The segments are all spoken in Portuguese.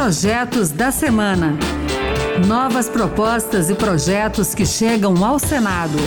Projetos da Semana. Novas propostas e projetos que chegam ao Senado.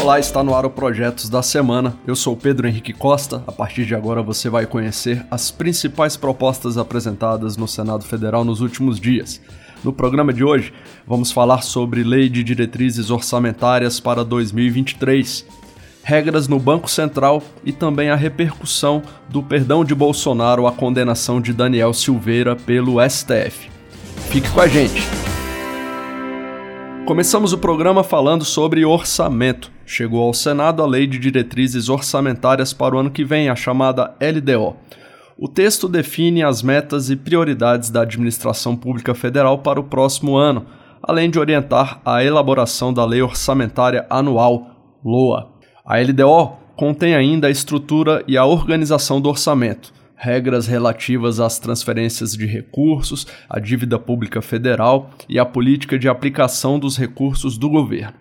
Olá, está no ar o Projetos da Semana. Eu sou Pedro Henrique Costa. A partir de agora você vai conhecer as principais propostas apresentadas no Senado Federal nos últimos dias. No programa de hoje, vamos falar sobre Lei de Diretrizes Orçamentárias para 2023, regras no Banco Central e também a repercussão do perdão de Bolsonaro à condenação de Daniel Silveira pelo STF. Fique com a gente! Começamos o programa falando sobre orçamento. Chegou ao Senado a Lei de Diretrizes Orçamentárias para o ano que vem, a chamada LDO. O texto define as metas e prioridades da administração pública federal para o próximo ano, além de orientar a elaboração da Lei Orçamentária Anual, LOA. A LDO contém ainda a estrutura e a organização do orçamento, regras relativas às transferências de recursos, à dívida pública federal e à política de aplicação dos recursos do governo.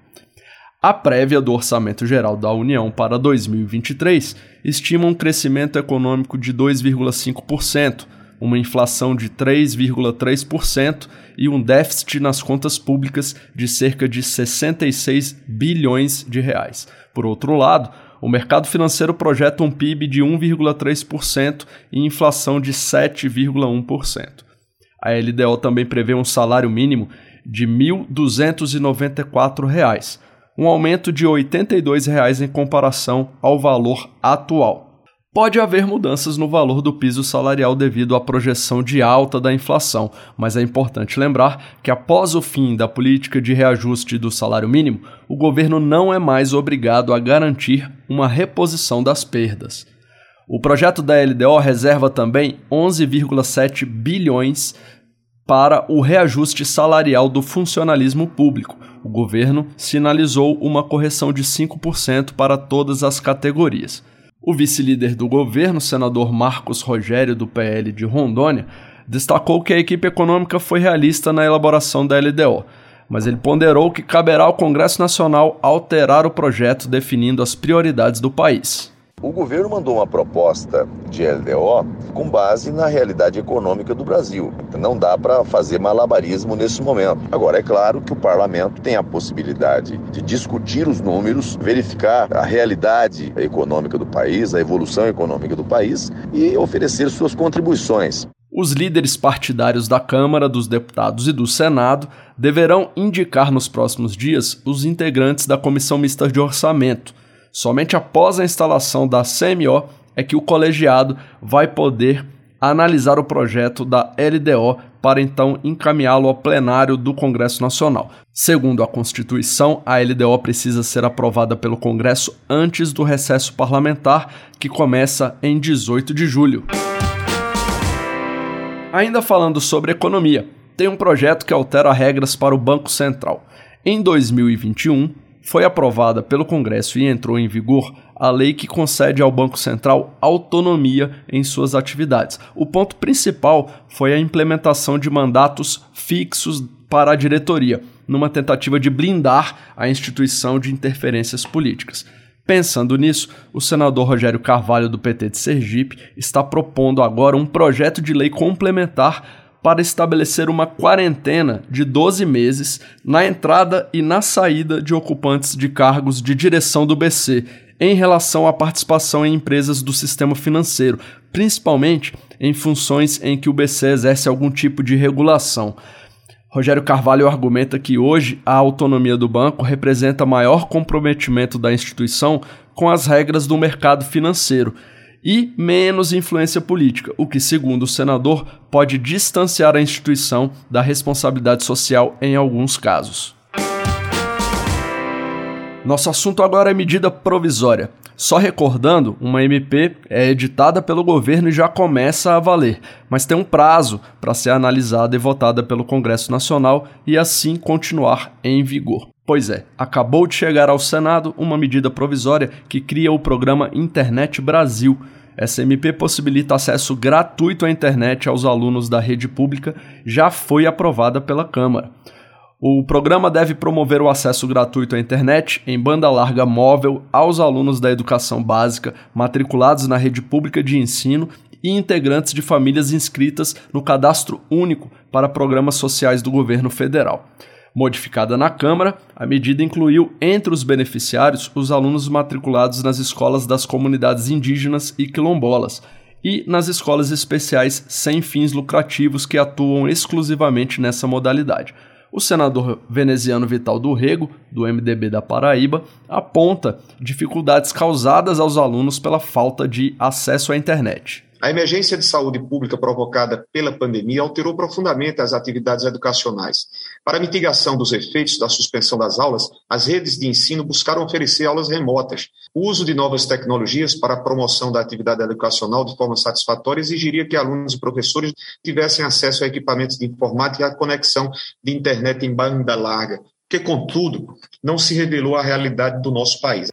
A prévia do Orçamento Geral da União para 2023 estima um crescimento econômico de 2,5%, uma inflação de 3,3% e um déficit nas contas públicas de cerca de 66 bilhões de reais. Por outro lado, o mercado financeiro projeta um PIB de 1,3% e inflação de 7,1%. A LDO também prevê um salário mínimo de R$ 1.294, um aumento de 82 reais em comparação ao valor atual. Pode haver mudanças no valor do piso salarial devido à projeção de alta da inflação, mas é importante lembrar que após o fim da política de reajuste do salário mínimo, o governo não é mais obrigado a garantir uma reposição das perdas. O projeto da LDO reserva também 11,7 bilhões para o reajuste salarial do funcionalismo público. O governo sinalizou uma correção de 5% para todas as categorias. O vice-líder do governo, senador Marcos Rogério, do PL de Rondônia, destacou que a equipe econômica foi realista na elaboração da LDO, mas ele ponderou que caberá ao Congresso Nacional alterar o projeto definindo as prioridades do país. O governo mandou uma proposta de LDO com base na realidade econômica do Brasil. Não dá para fazer malabarismo nesse momento. Agora, é claro que o parlamento tem a possibilidade de discutir os números, verificar a realidade econômica do país, a evolução econômica do país e oferecer suas contribuições. Os líderes partidários da Câmara, dos Deputados e do Senado deverão indicar nos próximos dias os integrantes da Comissão Mista de Orçamento Somente após a instalação da CMO é que o colegiado vai poder analisar o projeto da LDO para então encaminhá-lo ao plenário do Congresso Nacional. Segundo a Constituição, a LDO precisa ser aprovada pelo Congresso antes do recesso parlamentar, que começa em 18 de julho. Ainda falando sobre economia, tem um projeto que altera regras para o Banco Central. Em 2021, foi aprovada pelo Congresso e entrou em vigor a lei que concede ao Banco Central autonomia em suas atividades. O ponto principal foi a implementação de mandatos fixos para a diretoria, numa tentativa de blindar a instituição de interferências políticas. Pensando nisso, o senador Rogério Carvalho, do PT de Sergipe, está propondo agora um projeto de lei complementar para estabelecer uma quarentena de 12 meses na entrada e na saída de ocupantes de cargos de direção do BC em relação à participação em empresas do sistema financeiro, principalmente em funções em que o BC exerce algum tipo de regulação. Rogério Carvalho argumenta que hoje a autonomia do banco representa maior comprometimento da instituição com as regras do mercado financeiro e menos influência política, o que, segundo o senador, pode distanciar a instituição da responsabilidade social em alguns casos. Nosso assunto agora é medida provisória. Só recordando, uma MP é editada pelo governo e já começa a valer, mas tem um prazo para ser analisada e votada pelo Congresso Nacional e assim continuar em vigor. Pois é, acabou de chegar ao Senado uma medida provisória que cria o programa Internet Brasil. Essa MP possibilita acesso gratuito à internet aos alunos da rede pública, já foi aprovada pela Câmara. O programa deve promover o acesso gratuito à internet em banda larga móvel aos alunos da educação básica matriculados na rede pública de ensino e integrantes de famílias inscritas no Cadastro Único para Programas Sociais do Governo Federal. Modificada na Câmara, a medida incluiu entre os beneficiários os alunos matriculados nas escolas das comunidades indígenas e quilombolas e nas escolas especiais sem fins lucrativos que atuam exclusivamente nessa modalidade. O senador veneziano Vital do Rego, do MDB da Paraíba, aponta dificuldades causadas aos alunos pela falta de acesso à internet. A emergência de saúde pública provocada pela pandemia alterou profundamente as atividades educacionais. Para mitigação dos efeitos da suspensão das aulas, as redes de ensino buscaram oferecer aulas remotas. O uso de novas tecnologias para a promoção da atividade educacional de forma satisfatória exigiria que alunos e professores tivessem acesso a equipamentos de informática e a conexão de internet em banda larga, que, contudo, não se revelou a realidade do nosso país.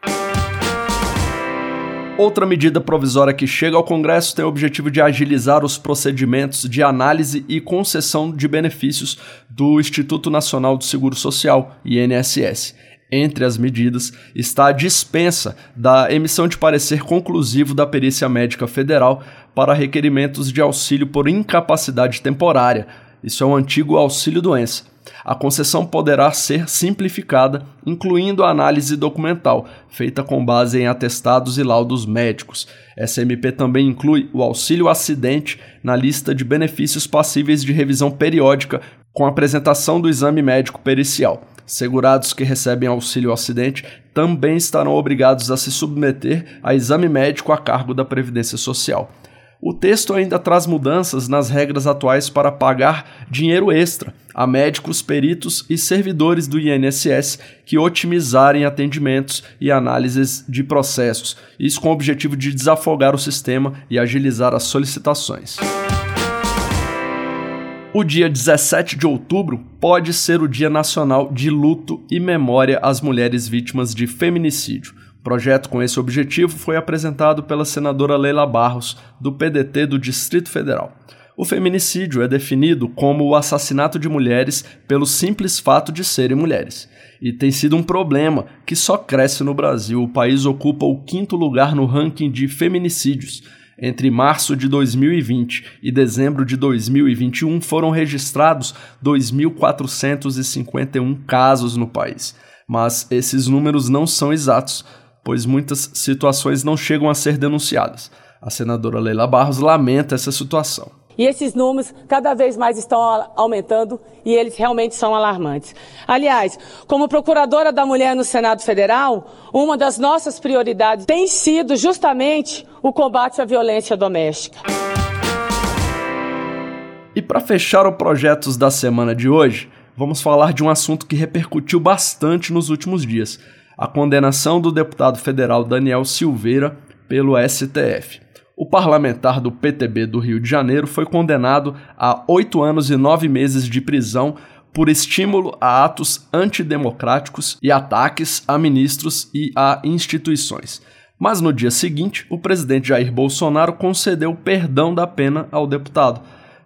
Outra medida provisória que chega ao Congresso tem o objetivo de agilizar os procedimentos de análise e concessão de benefícios do Instituto Nacional do Seguro Social, INSS. Entre as medidas está a dispensa da emissão de parecer conclusivo da Perícia Médica Federal para requerimentos de auxílio por incapacidade temporária. Isso é o antigo auxílio-doença a concessão poderá ser simplificada, incluindo a análise documental, feita com base em atestados e laudos médicos. Essa MP também inclui o auxílio acidente na lista de benefícios passíveis de revisão periódica com apresentação do exame médico pericial. Segurados que recebem auxílio acidente também estarão obrigados a se submeter a exame médico a cargo da Previdência Social. O texto ainda traz mudanças nas regras atuais para pagar dinheiro extra a médicos, peritos e servidores do INSS que otimizarem atendimentos e análises de processos, isso com o objetivo de desafogar o sistema e agilizar as solicitações. O dia 17 de outubro pode ser o Dia Nacional de Luto e Memória às Mulheres Vítimas de Feminicídio. Projeto com esse objetivo foi apresentado pela senadora Leila Barros, do PDT do Distrito Federal. O feminicídio é definido como o assassinato de mulheres pelo simples fato de serem mulheres. E tem sido um problema que só cresce no Brasil. O país ocupa o quinto lugar no ranking de feminicídios. Entre março de 2020 e dezembro de 2021 foram registrados 2.451 casos no país. Mas esses números não são exatos, pois muitas situações não chegam a ser denunciadas. A senadora Leila Barros lamenta essa situação. E esses números cada vez mais estão aumentando e eles realmente são alarmantes. Aliás, como procuradora da mulher no Senado Federal, uma das nossas prioridades tem sido justamente o combate à violência doméstica. E para fechar o projetos da semana de hoje, vamos falar de um assunto que repercutiu bastante nos últimos dias a condenação do deputado federal Daniel Silveira pelo STF. O parlamentar do PTB do Rio de Janeiro foi condenado a oito anos e nove meses de prisão por estímulo a atos antidemocráticos e ataques a ministros e a instituições. Mas no dia seguinte, o presidente Jair Bolsonaro concedeu perdão da pena ao deputado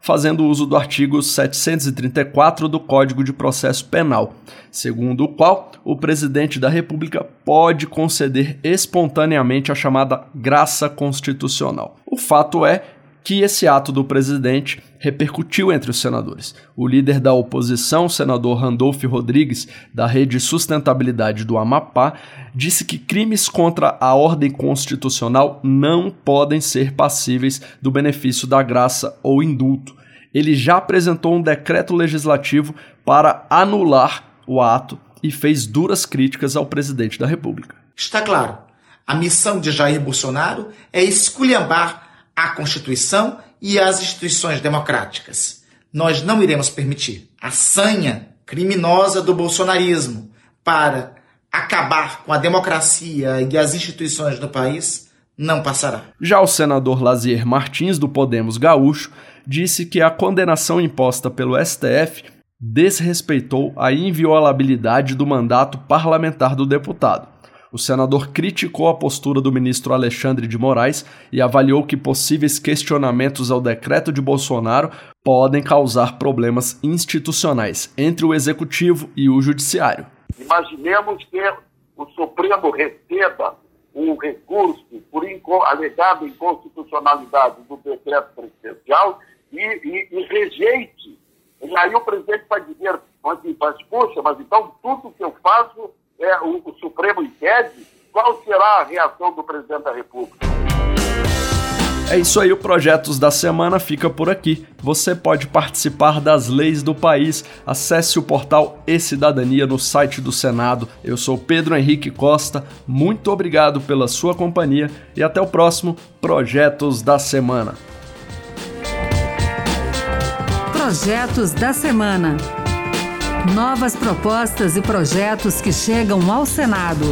fazendo uso do artigo 734 do Código de Processo Penal, segundo o qual o presidente da República pode conceder espontaneamente a chamada graça constitucional. O fato é que esse ato do presidente repercutiu entre os senadores. O líder da oposição, senador Randolph Rodrigues, da Rede Sustentabilidade do Amapá, disse que crimes contra a ordem constitucional não podem ser passíveis do benefício da graça ou indulto. Ele já apresentou um decreto legislativo para anular o ato e fez duras críticas ao presidente da República. Está claro, a missão de Jair Bolsonaro é esculhambar a Constituição e as instituições democráticas. Nós não iremos permitir a sanha criminosa do bolsonarismo para acabar com a democracia e as instituições do país não passará. Já o senador Lazier Martins, do Podemos Gaúcho, disse que a condenação imposta pelo STF desrespeitou a inviolabilidade do mandato parlamentar do deputado o senador criticou a postura do ministro Alexandre de Moraes e avaliou que possíveis questionamentos ao decreto de Bolsonaro podem causar problemas institucionais entre o executivo e o judiciário. Imaginemos que o Supremo receba um recurso por inco alegada inconstitucionalidade do decreto presidencial e, e, e, rejeite. E aí o presidente vai dizer, mas, mas poxa, mas então tudo que eu faço é o, o Supremo impede? Será a reação do presidente da República? É isso aí, o Projetos da Semana fica por aqui. Você pode participar das leis do país. Acesse o portal E-Cidadania no site do Senado. Eu sou Pedro Henrique Costa. Muito obrigado pela sua companhia e até o próximo Projetos da Semana. Projetos da Semana. Novas propostas e projetos que chegam ao Senado.